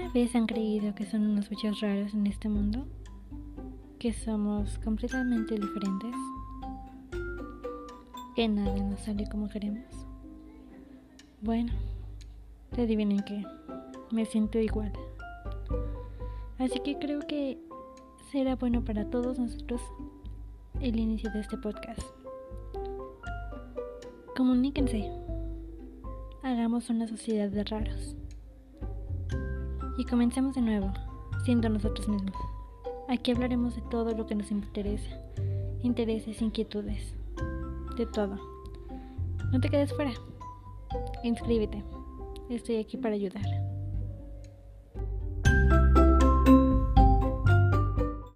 ¿Alguna vez han creído que son unos bichos raros en este mundo? ¿Que somos completamente diferentes? ¿Que nada nos sale como queremos? Bueno, te adivinen que me siento igual. Así que creo que será bueno para todos nosotros el inicio de este podcast. Comuníquense. Hagamos una sociedad de raros. Y comencemos de nuevo, siendo nosotros mismos. Aquí hablaremos de todo lo que nos interesa, intereses, inquietudes, de todo. No te quedes fuera. Inscríbete. Estoy aquí para ayudar.